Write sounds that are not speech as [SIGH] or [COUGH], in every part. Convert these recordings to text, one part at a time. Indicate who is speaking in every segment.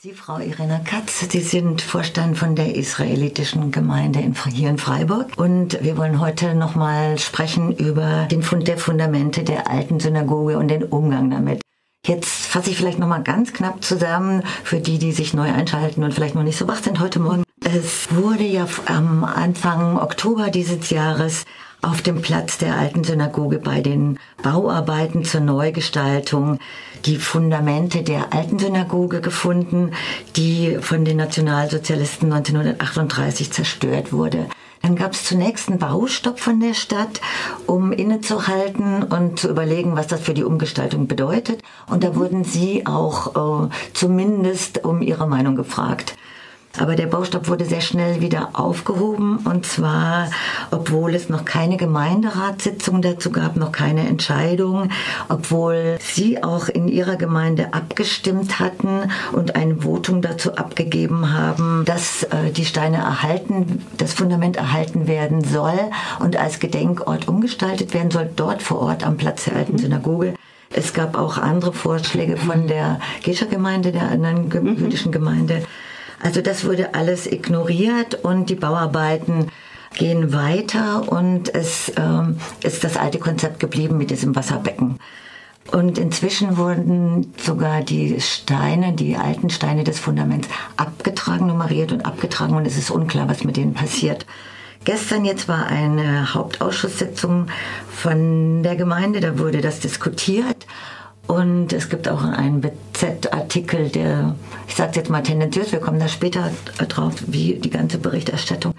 Speaker 1: Sie, Frau Irina Katz, Sie sind Vorstand von der israelitischen Gemeinde in, hier in Freiburg. Und wir wollen heute nochmal sprechen über den Fund der Fundamente der alten Synagoge und den Umgang damit. Jetzt fasse ich vielleicht nochmal ganz knapp zusammen für die, die sich neu einschalten und vielleicht noch nicht so wach sind heute Morgen. Es wurde ja am Anfang Oktober dieses Jahres auf dem Platz der alten Synagoge bei den Bauarbeiten zur Neugestaltung die Fundamente der alten Synagoge gefunden, die von den Nationalsozialisten 1938 zerstört wurde. Dann gab es zunächst einen Baustopp von der Stadt, um innezuhalten und zu überlegen, was das für die Umgestaltung bedeutet. Und da wurden sie auch äh, zumindest um ihre Meinung gefragt. Aber der Baustopp wurde sehr schnell wieder aufgehoben und zwar, obwohl es noch keine Gemeinderatssitzung dazu gab, noch keine Entscheidung, obwohl Sie auch in Ihrer Gemeinde abgestimmt hatten und ein Votum dazu abgegeben haben, dass äh, die Steine erhalten, das Fundament erhalten werden soll und als Gedenkort umgestaltet werden soll, dort vor Ort am Platz der alten Synagoge. Es gab auch andere Vorschläge von der Gescher-Gemeinde, der anderen jüdischen Gemeinde. Also das wurde alles ignoriert und die Bauarbeiten gehen weiter und es ähm, ist das alte Konzept geblieben mit diesem Wasserbecken. Und inzwischen wurden sogar die Steine, die alten Steine des Fundaments abgetragen, nummeriert und abgetragen und es ist unklar, was mit denen passiert. Gestern jetzt war eine Hauptausschusssitzung von der Gemeinde, da wurde das diskutiert und es gibt auch einen BZ-Artikel, der, ich sage jetzt mal tendenziös, wir kommen da später drauf, wie die ganze Berichterstattung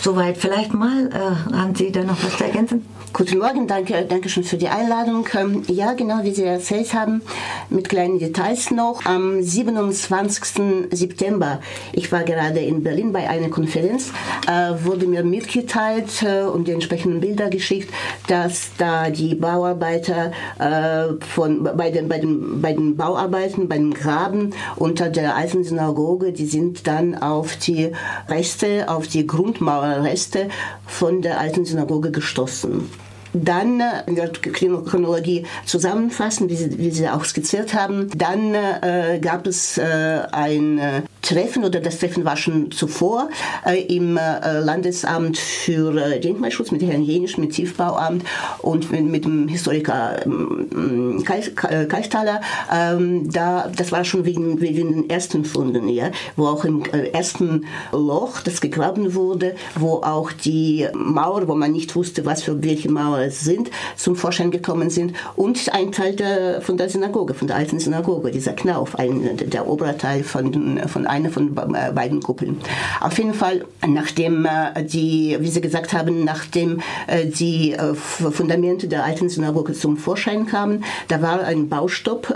Speaker 1: Soweit vielleicht mal. Äh, haben Sie da noch was zu ergänzen?
Speaker 2: Guten Morgen, danke, danke schön für die Einladung. Ähm, ja, genau wie Sie erzählt haben, mit kleinen Details noch. Am 27. September, ich war gerade in Berlin bei einer Konferenz, äh, wurde mir mitgeteilt äh, und die entsprechenden Bilder geschickt, dass da die Bauarbeiter äh, von, bei, den, bei, den, bei den Bauarbeiten, beim Graben unter der alten Synagoge, die sind dann auf die Reste, auf die Grundmauer Reste von der alten Synagoge gestoßen. Dann äh, in der Chronologie zusammenfassen, wie Sie, wie Sie auch skizziert haben. Dann äh, gab es äh, ein äh, Treffen oder das Treffen war schon zuvor äh, im äh, Landesamt für Denkmalschutz mit Herrn Jenisch, mit Tiefbauamt und mit, mit dem Historiker ähm, Kalthaler. Ähm, da, das war schon wegen, wegen den ersten Funden, ja, wo auch im ersten Loch, das gegraben wurde, wo auch die Mauer, wo man nicht wusste, was für welche Mauer sind, zum Vorschein gekommen sind und ein Teil der, von der Synagoge, von der alten Synagoge, dieser Knauf, ein, der Oberteil von, von einer von äh, beiden Kuppeln. Auf jeden Fall, nachdem äh, die, wie Sie gesagt haben, nachdem äh, die Fundamente der alten Synagoge zum Vorschein kamen, da war ein Baustopp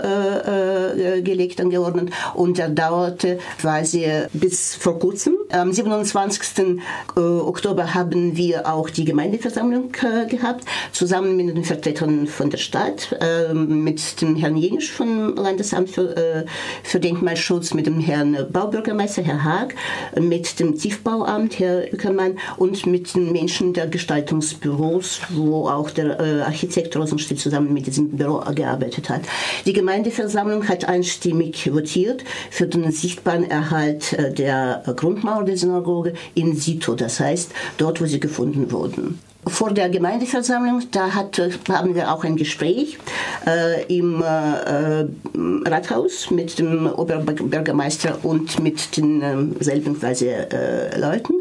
Speaker 2: gelegt, angeordnet und der dauerte quasi bis vor kurzem. Am 27. Oktober haben wir auch die Gemeindeversammlung gehabt zusammen mit den Vertretern von der Stadt, äh, mit dem Herrn Jenisch vom Landesamt für, Denkmalschutz, mit dem Herrn Baubürgermeister, Herr Haag, mit dem Tiefbauamt, Herr Ückermann, und mit den Menschen der Gestaltungsbüros, wo auch der äh, Architekt Rosenstiel zusammen mit diesem Büro gearbeitet hat. Die Gemeindeversammlung hat einstimmig votiert für den sichtbaren Erhalt äh, der Grundmauer der Synagoge in situ, das heißt dort, wo sie gefunden wurden vor der Gemeindeversammlung, da hat, haben wir auch ein Gespräch äh, im äh, Rathaus mit dem Oberbürgermeister und mit den äh, selben quasi, äh, Leuten.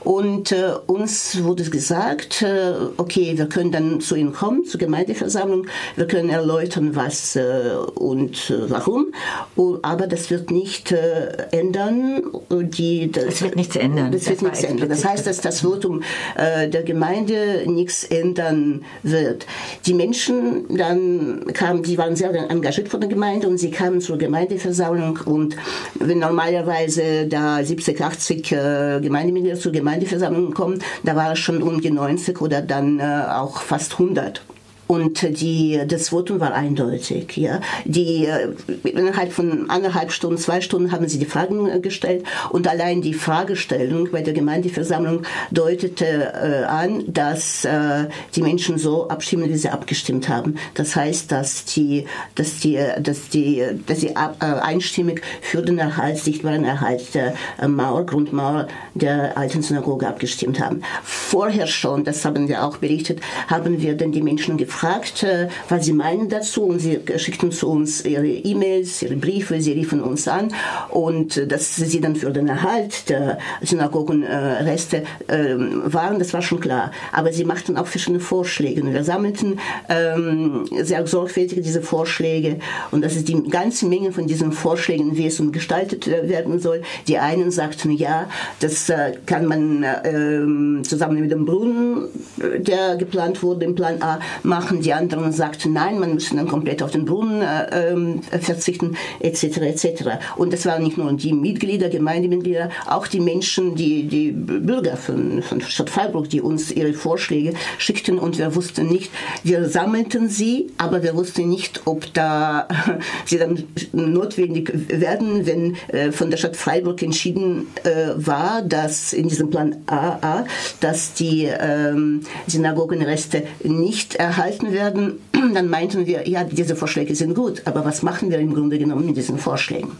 Speaker 2: Und äh, uns wurde gesagt, äh, okay, wir können dann zu Ihnen kommen, zur Gemeindeversammlung, wir können erläutern, was und warum, aber das wird nicht ändern.
Speaker 1: Die, das, das wird nichts ändern.
Speaker 2: Das, das wird nichts ändern. Das heißt, dass das Votum der Gemeinde nichts ändern wird. Die Menschen dann kamen, die waren sehr engagiert von der Gemeinde und sie kamen zur Gemeindeversammlung und wenn normalerweise da 70, 80 äh, Gemeindemitglieder zur Gemeindeversammlung kommen, da war es schon um die 90 oder dann äh, auch fast 100. Und die, das Votum war eindeutig. Ja. Die, äh, innerhalb von anderthalb Stunden, zwei Stunden haben sie die Fragen äh, gestellt und allein die Fragestellung bei der Gemeindeversammlung deutete äh, an, dass äh, die Menschen so abstimmen, wie sie abgestimmt haben. Das heißt, dass die, dass die, dass die, dass sie ab, äh, einstimmig für den Erhalt, sichtbaren Erhalt der Mauer, Grundmauer der alten Synagoge abgestimmt haben. Vorher schon, das haben wir auch berichtet, haben wir dann die Menschen gefragt, äh, was sie meinen dazu und sie schickten zu uns ihre E-Mails, ihre Briefe, sie riefen uns an und äh, dass sie dann für den Erhalt der Synagogenreste äh, waren, das war schon klar. Aber sie machten auch verschiedene Vorschläge wir sammelten ähm, sehr sorgfältig diese Vorschläge und das ist die ganze Menge von diesen Vorschlägen, wie es gestaltet werden soll. Die einen sagten, ja, das kann man ähm, zusammen mit dem Brunnen, der geplant wurde im Plan A, machen. Die anderen sagten, nein, man müsse dann komplett auf den Brunnen äh, ähm, verzichten, etc. etc. Und das waren nicht nur die Mitglieder, Gemeindemitglieder, auch die Menschen, die, die Bürger von, von Stadt Freiburg, die uns ihre Vorschläge schickten und wir wussten nicht, wir sammelten sie, aber wir wussten nicht, ob da [LAUGHS] sie dann notwendig werden, wenn äh, von der Stadt Freiburg entschieden äh, war, dass in diesem Plan AA, dass die ähm, Synagogenreste nicht erhalten werden, [CLEARS THROAT] dann meinten wir, ja, diese Vorschläge sind gut, aber was machen wir im Grunde genommen mit diesen Vorschlägen?